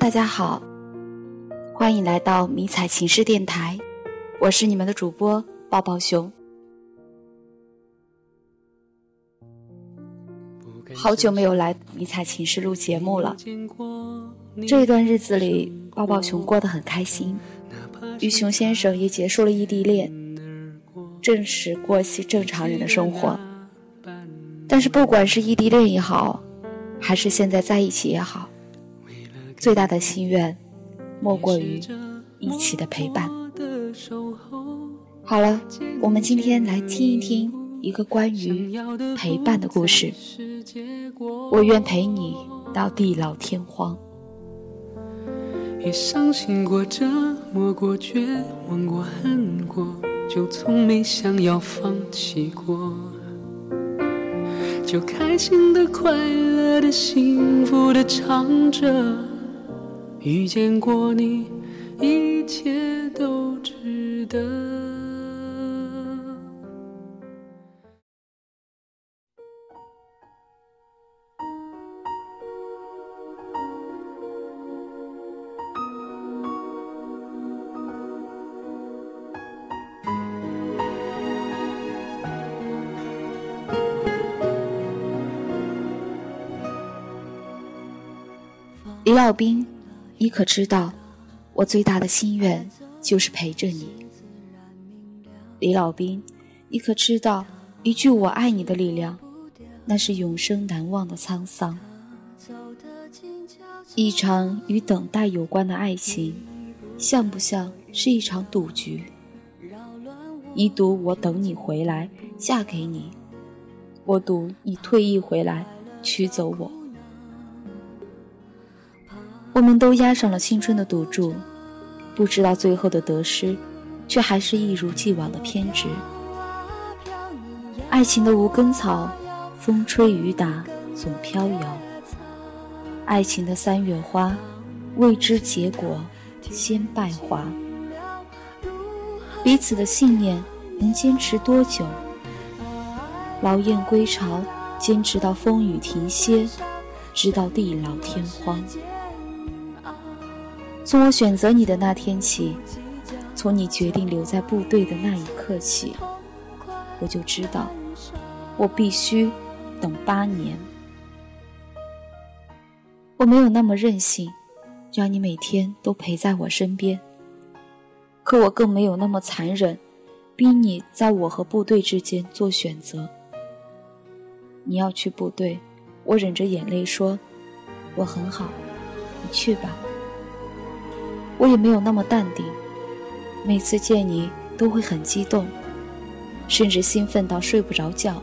大家好，欢迎来到迷彩情诗电台，我是你们的主播抱抱熊。好久没有来迷彩情诗录节目了，这一段日子里，抱抱熊过得很开心，与熊先生也结束了异地恋，正式过起正常人的生活。但是不管是异地恋也好，还是现在在一起也好。最大的心愿，莫过于一起的陪伴。好了，我们今天来听一听一个关于陪伴的故事。我愿陪你到地老天荒。也伤心过，折磨过，绝望过，恨过，就从没想要放弃过。就开心的、快乐的、幸福的唱着。遇见过你，一切都值得。李老兵。你可知道，我最大的心愿就是陪着你，李老兵。你可知道，一句“我爱你”的力量，那是永生难忘的沧桑。一场与等待有关的爱情，像不像是一场赌局？你赌我等你回来嫁给你，我赌你退役回来娶走我。我们都押上了青春的赌注，不知道最后的得失，却还是一如既往的偏执。爱情的无根草，风吹雨打总飘摇。爱情的三月花，未知结果先败华。彼此的信念能坚持多久？劳燕归巢，坚持到风雨停歇，直到地老天荒。从我选择你的那天起，从你决定留在部队的那一刻起，我就知道，我必须等八年。我没有那么任性，让你每天都陪在我身边。可我更没有那么残忍，逼你在我和部队之间做选择。你要去部队，我忍着眼泪说：“我很好，你去吧。”我也没有那么淡定，每次见你都会很激动，甚至兴奋到睡不着觉，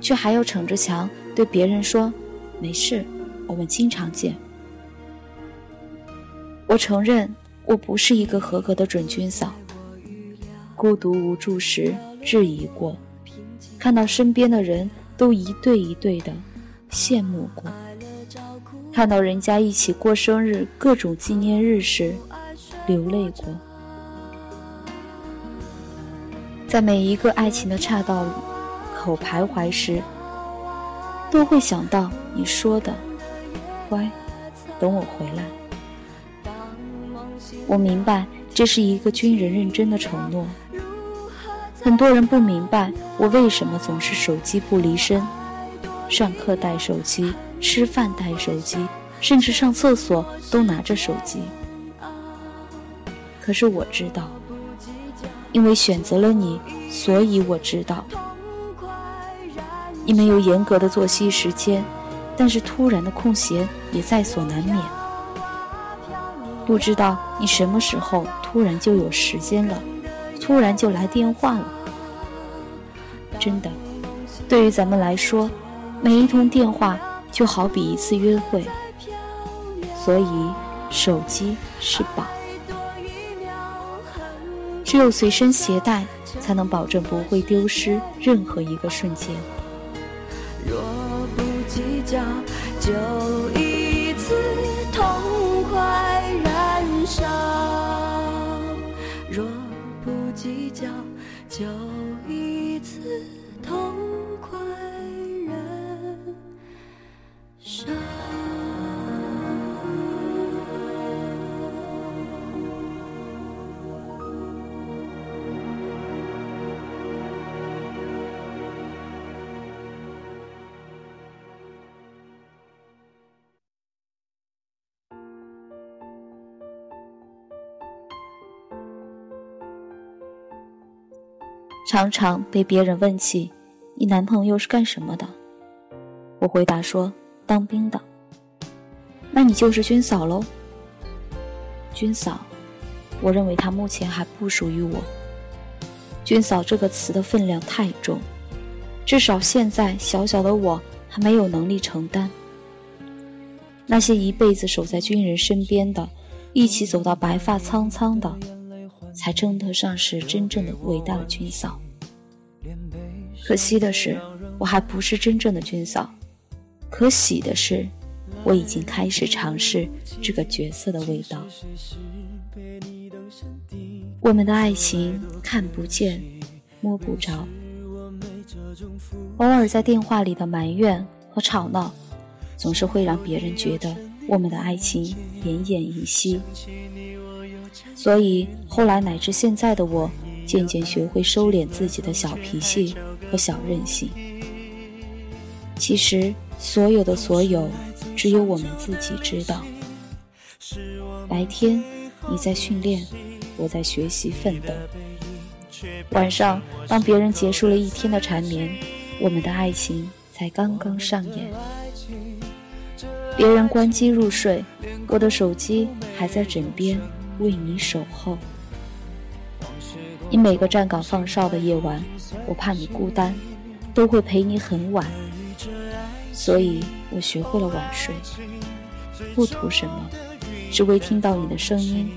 却还要逞着强对别人说：“没事，我们经常见。”我承认我不是一个合格的准军嫂，孤独无助时质疑过，看到身边的人都一对一对的羡慕过，看到人家一起过生日、各种纪念日时。流泪过，在每一个爱情的岔道口徘徊时，都会想到你说的“乖，等我回来”。我明白这是一个军人认真的承诺。很多人不明白我为什么总是手机不离身，上课带手机，吃饭带手机，甚至上厕所都拿着手机。可是我知道，因为选择了你，所以我知道，你没有严格的作息时间，但是突然的空闲也在所难免。不知道你什么时候突然就有时间了，突然就来电话了。真的，对于咱们来说，每一通电话就好比一次约会，所以手机是宝。只有随身携带，才能保证不会丢失任何一个瞬间。若不计较，就一常常被别人问起，你男朋友是干什么的？我回答说，当兵的。那你就是军嫂喽？军嫂，我认为他目前还不属于我。军嫂这个词的分量太重，至少现在小小的我还没有能力承担。那些一辈子守在军人身边的，一起走到白发苍苍的，才称得上是真正的伟大的军嫂。可惜的是，我还不是真正的军嫂。可喜的是，我已经开始尝试这个角色的味道。我们的爱情看不见，摸不着，偶尔在电话里的埋怨和吵闹。总是会让别人觉得我们的爱情奄奄一息，所以后来乃至现在的我，渐渐学会收敛自己的小脾气和小任性。其实，所有的所有，只有我们自己知道。白天你在训练，我在学习奋斗；晚上，当别人结束了一天的缠绵，我们的爱情才刚刚上演。别人关机入睡，我的手机还在枕边为你守候。你每个站岗放哨的夜晚，我怕你孤单，都会陪你很晚。所以我学会了晚睡，不图什么，只为听到你的声音。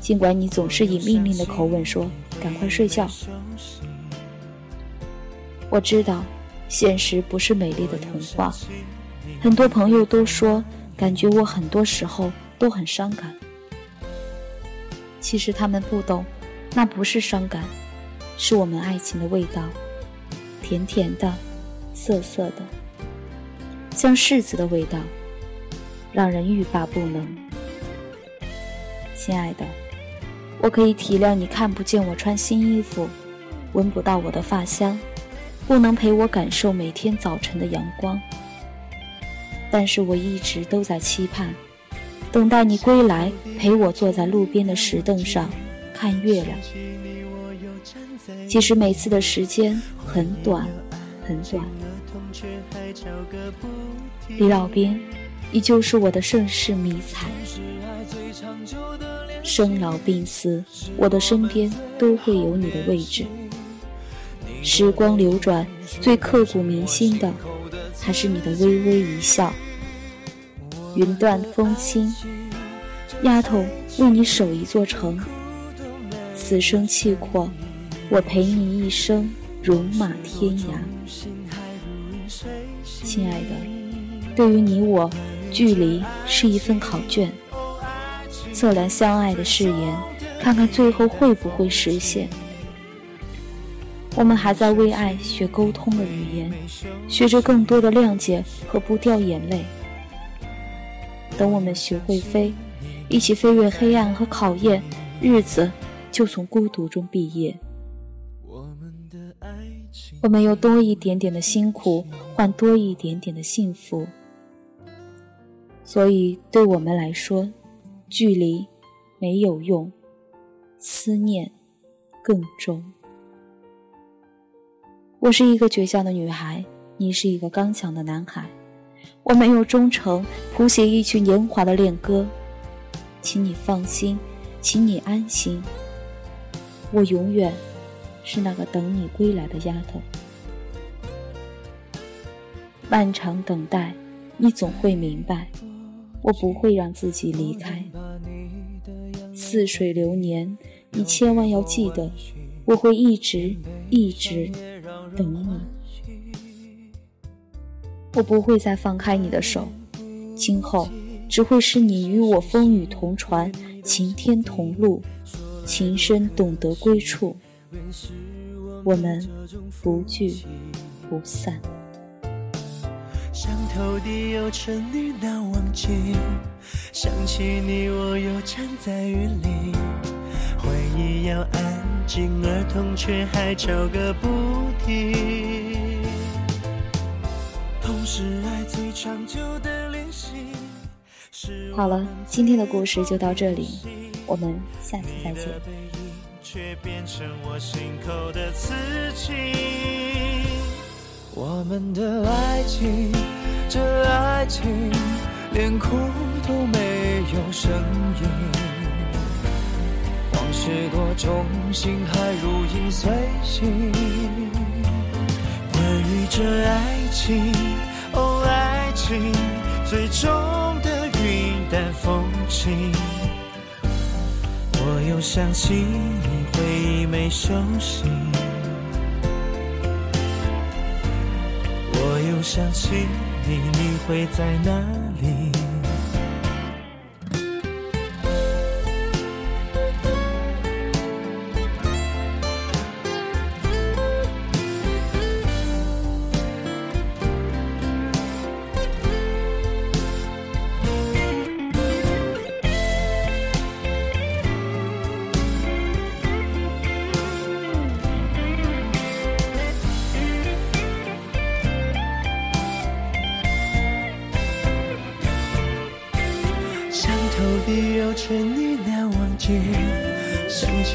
尽管你总是以命令的口吻说“赶快睡觉”，我知道，现实不是美丽的童话。很多朋友都说，感觉我很多时候都很伤感。其实他们不懂，那不是伤感，是我们爱情的味道，甜甜的，涩涩的，像柿子的味道，让人欲罢不能。亲爱的，我可以体谅你看不见我穿新衣服，闻不到我的发香，不能陪我感受每天早晨的阳光。但是我一直都在期盼，等待你归来，陪我坐在路边的石凳上看月亮。其实每次的时间很短，很短。李老兵，你就是我的盛世迷彩。生老病死，我的身边都会有你的位置。时光流转，最刻骨铭心的。还是你的微微一笑。云淡风轻，丫头为你守一座城。此生契阔，我陪你一生戎马天涯。亲爱的，对于你我，距离是一份考卷，测量相爱的誓言，看看最后会不会实现。我们还在为爱学沟通的语言，学着更多的谅解和不掉眼泪。等我们学会飞，一起飞越黑暗和考验，日子就从孤独中毕业。我们用多一点点的辛苦换多一点点的幸福，所以对我们来说，距离没有用，思念更重。我是一个倔强的女孩，你是一个刚强的男孩。我没有忠诚，谱写一曲年华的恋歌，请你放心，请你安心。我永远是那个等你归来的丫头。漫长等待，你总会明白，我不会让自己离开。似水流年，你千万要记得，我会一直一直。等你，我不会再放开你的手，今后只会是你与我风雨同船，晴天同路，情深懂得归处，我们不聚不散。想透底又沉溺难忘记，想起你我又站在雨里，回忆要安静而痛却还吵个不停。好了，今天的故事就到这里，我们下次再见。却变成我心口的刺青。我们的爱情，这爱情，连哭都没有声音。往事多重，心还如影随形。关于这爱情，情，最终的云淡风轻。我又想起你，回忆没休息。我又想起你，你会在哪里？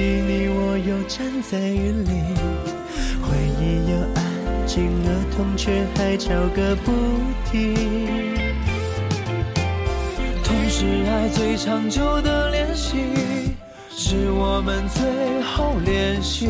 你我又站在雨里，回忆又安静了，痛却还吵个不停。同是爱最长久的练习，是我们最后联系。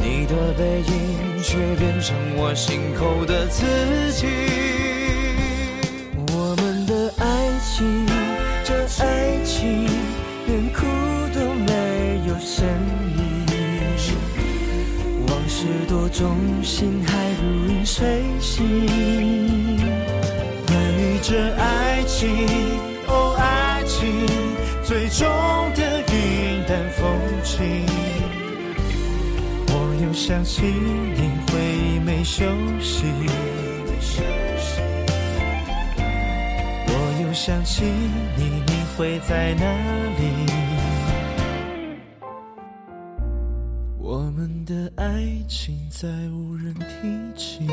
你的背影却变成我心口的刺青。往事多重，心还如影随形。关于这爱情，哦，爱情，最终的云淡风轻。我又想起你，会没休息。我又想起你，你会在哪里？我们的爱情再无人提起。